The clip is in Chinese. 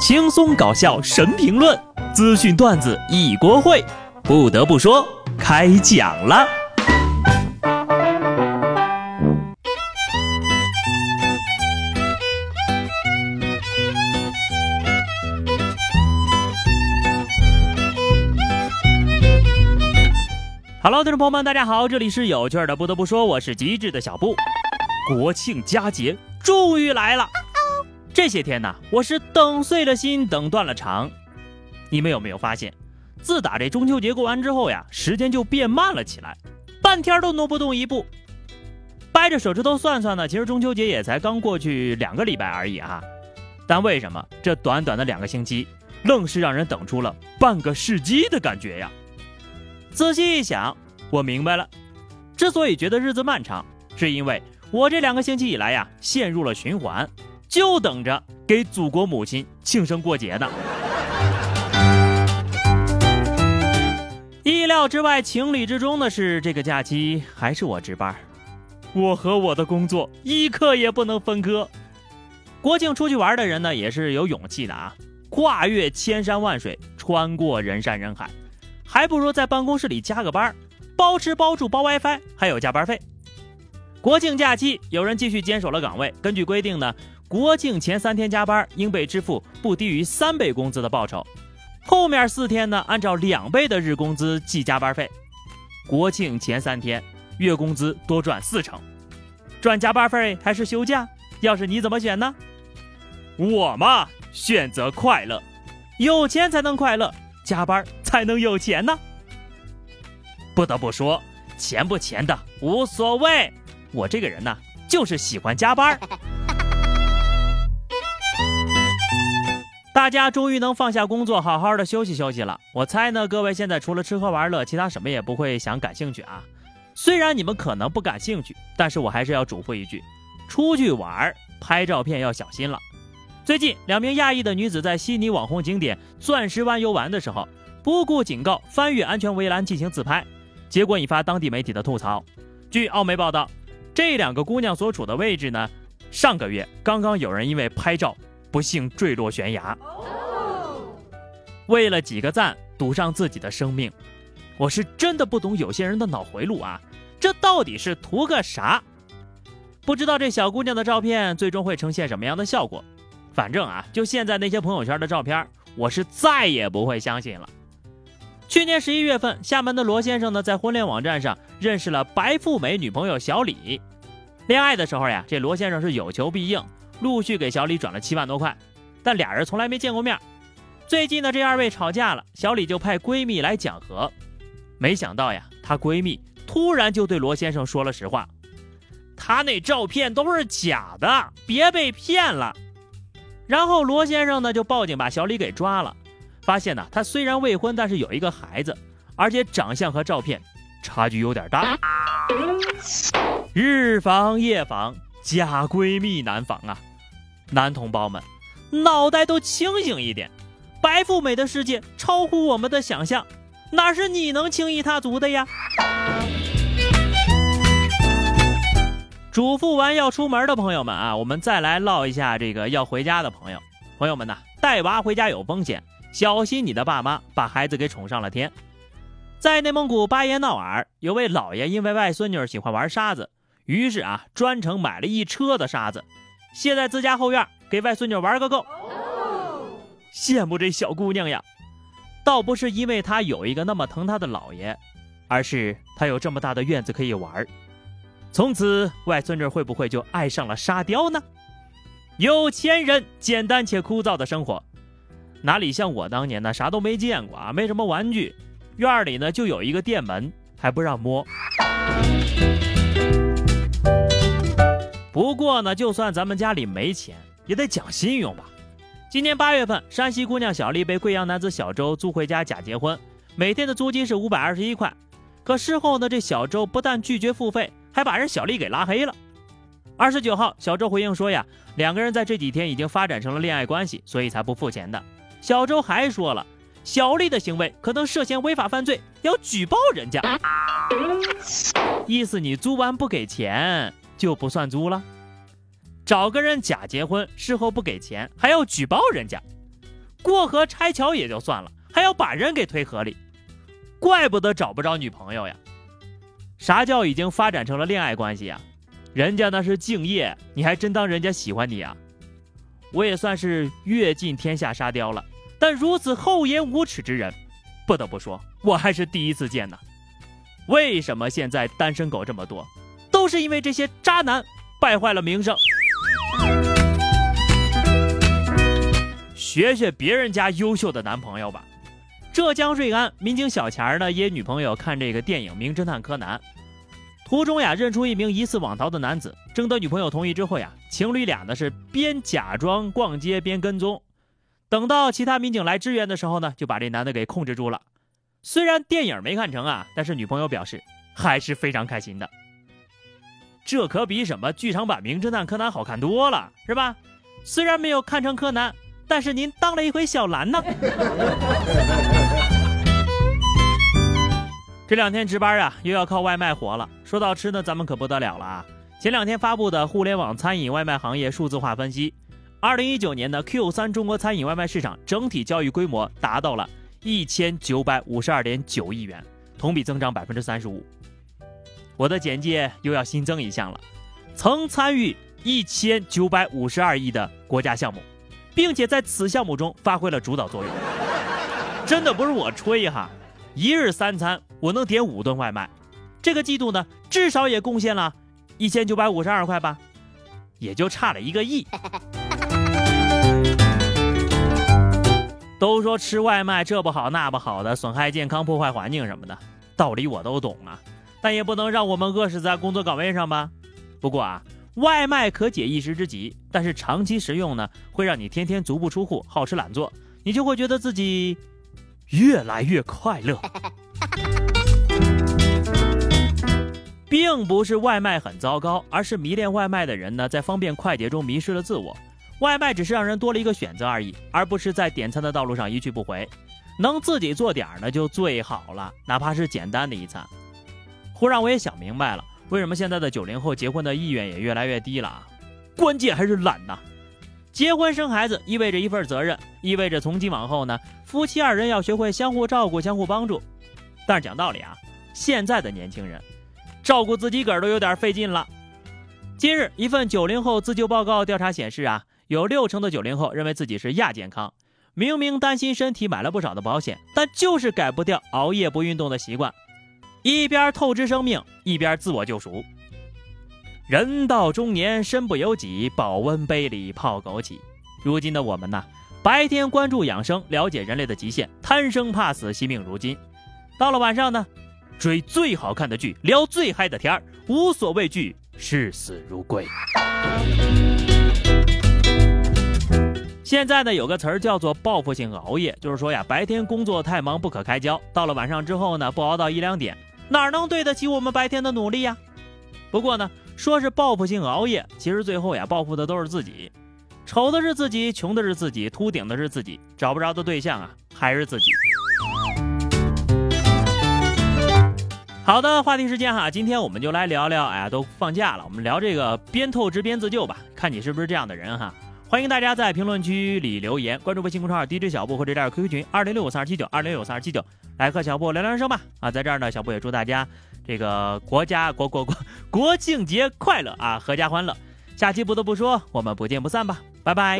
轻松搞笑神评论，资讯段子一锅烩。不得不说，开讲了。Hello，听众朋友们，大家好，这里是有趣的。不得不说，我是机智的小布。国庆佳节终于来了。这些天呢，我是等碎了心，等断了肠。你们有没有发现，自打这中秋节过完之后呀，时间就变慢了起来，半天都挪不动一步。掰着手指头算算呢，其实中秋节也才刚过去两个礼拜而已啊。但为什么这短短的两个星期，愣是让人等出了半个世纪的感觉呀？仔细一想，我明白了，之所以觉得日子漫长，是因为我这两个星期以来呀，陷入了循环。就等着给祖国母亲庆生过节呢。意料之外、情理之中的是，这个假期还是我值班。我和我的工作一刻也不能分割。国庆出去玩的人呢，也是有勇气的啊，跨越千山万水，穿过人山人海，还不如在办公室里加个班，包吃包住包 WiFi，还有加班费。国庆假期，有人继续坚守了岗位。根据规定呢。国庆前三天加班应被支付不低于三倍工资的报酬，后面四天呢按照两倍的日工资计加班费。国庆前三天月工资多赚四成，赚加班费还是休假？要是你怎么选呢？我嘛选择快乐，有钱才能快乐，加班才能有钱呢。不得不说，钱不钱的无所谓，我这个人呢就是喜欢加班。大家终于能放下工作，好好的休息休息了。我猜呢，各位现在除了吃喝玩乐，其他什么也不会想感兴趣啊。虽然你们可能不感兴趣，但是我还是要嘱咐一句：出去玩拍照片要小心了。最近，两名亚裔的女子在悉尼网红景点钻石湾游玩的时候，不顾警告翻越安全围栏进行自拍，结果引发当地媒体的吐槽。据澳媒报道，这两个姑娘所处的位置呢，上个月刚刚有人因为拍照。不幸坠落悬崖，为了几个赞赌上自己的生命，我是真的不懂有些人的脑回路啊！这到底是图个啥？不知道这小姑娘的照片最终会呈现什么样的效果？反正啊，就现在那些朋友圈的照片，我是再也不会相信了。去年十一月份，厦门的罗先生呢，在婚恋网站上认识了白富美女朋友小李。恋爱的时候呀，这罗先生是有求必应。陆续给小李转了七万多块，但俩人从来没见过面。最近呢，这二位吵架了，小李就派闺蜜来讲和。没想到呀，她闺蜜突然就对罗先生说了实话：“他那照片都是假的，别被骗了。”然后罗先生呢就报警把小李给抓了。发现呢，他虽然未婚，但是有一个孩子，而且长相和照片差距有点大。日防夜防，假闺蜜难防啊！男同胞们，脑袋都清醒一点！白富美的世界超乎我们的想象，哪是你能轻易踏足的呀？嘱咐完要出门的朋友们啊，我们再来唠一下这个要回家的朋友。朋友们呐，带娃回家有风险，小心你的爸妈把孩子给宠上了天。在内蒙古巴彦淖尔，有位老爷因为外孙女喜欢玩沙子，于是啊，专程买了一车的沙子。卸在自家后院，给外孙女玩个够。羡慕这小姑娘呀，倒不是因为她有一个那么疼她的姥爷，而是她有这么大的院子可以玩。从此，外孙女会不会就爱上了沙雕呢？有钱人简单且枯燥的生活，哪里像我当年呢？啥都没见过啊，没什么玩具，院里呢就有一个电门，还不让摸。不过呢，就算咱们家里没钱，也得讲信用吧。今年八月份，山西姑娘小丽被贵阳男子小周租回家假结婚，每天的租金是五百二十一块。可事后呢，这小周不但拒绝付费，还把人小丽给拉黑了。二十九号，小周回应说呀，两个人在这几天已经发展成了恋爱关系，所以才不付钱的。小周还说了，小丽的行为可能涉嫌违法犯罪，要举报人家。意思你租完不给钱。就不算租了，找个人假结婚，事后不给钱，还要举报人家，过河拆桥也就算了，还要把人给推河里，怪不得找不着女朋友呀。啥叫已经发展成了恋爱关系呀？人家那是敬业，你还真当人家喜欢你啊？我也算是阅尽天下沙雕了，但如此厚颜无耻之人，不得不说，我还是第一次见呢。为什么现在单身狗这么多？都是因为这些渣男败坏了名声。学学别人家优秀的男朋友吧。浙江瑞安民警小钱儿呢约女朋友看这个电影《名侦探柯南》，途中呀认出一名疑似网逃的男子，征得女朋友同意之后呀，情侣俩呢是边假装逛街边跟踪。等到其他民警来支援的时候呢，就把这男的给控制住了。虽然电影没看成啊，但是女朋友表示还是非常开心的。这可比什么剧场版《名侦探柯南》好看多了，是吧？虽然没有看成柯南，但是您当了一回小兰呢。这两天值班啊，又要靠外卖活了。说到吃呢，咱们可不得了了啊！前两天发布的互联网餐饮外卖行业数字化分析，二零一九年的 Q 三中国餐饮外卖市场整体交易规模达到了一千九百五十二点九亿元，同比增长百分之三十五。我的简介又要新增一项了，曾参与一千九百五十二亿的国家项目，并且在此项目中发挥了主导作用。真的不是我吹哈，一日三餐我能点五顿外卖，这个季度呢至少也贡献了一千九百五十二块吧，也就差了一个亿。都说吃外卖这不好那不好的，损害健康、破坏环境什么的，道理我都懂啊。但也不能让我们饿死在工作岗位上吧。不过啊，外卖可解一时之急，但是长期食用呢，会让你天天足不出户，好吃懒做，你就会觉得自己越来越快乐。并不是外卖很糟糕，而是迷恋外卖的人呢，在方便快捷中迷失了自我。外卖只是让人多了一个选择而已，而不是在点餐的道路上一去不回。能自己做点儿呢，就最好了，哪怕是简单的一餐。忽然我也想明白了，为什么现在的九零后结婚的意愿也越来越低了啊？关键还是懒呐！结婚生孩子意味着一份责任，意味着从今往后呢，夫妻二人要学会相互照顾、相互帮助。但是讲道理啊，现在的年轻人照顾自己个儿都有点费劲了。今日一份九零后自救报告调查显示啊，有六成的九零后认为自己是亚健康，明明担心身体买了不少的保险，但就是改不掉熬夜不运动的习惯。一边透支生命，一边自我救赎。人到中年，身不由己，保温杯里泡枸杞。如今的我们呢，白天关注养生，了解人类的极限，贪生怕死，惜命如金。到了晚上呢，追最好看的剧，聊最嗨的天儿，无所畏惧，视死如归。现在呢，有个词儿叫做报复性熬夜，就是说呀，白天工作太忙不可开交，到了晚上之后呢，不熬到一两点。哪能对得起我们白天的努力呀？不过呢，说是报复性熬夜，其实最后呀，报复的都是自己。丑的是自己，穷的是自己，秃顶的是自己，找不着的对象啊，还是自己。好的，话题时间哈，今天我们就来聊聊，哎呀，都放假了，我们聊这个边透支边自救吧，看你是不是这样的人哈。欢迎大家在评论区里留言，关注微信公众号 DJ 小布或者加入 QQ 群二零六五三二七九二零六五三二七九，来和小布聊聊人生吧。啊，在这儿呢，小布也祝大家这个国家国国国国庆节快乐啊，阖家欢乐。下期不得不说，我们不见不散吧，拜拜。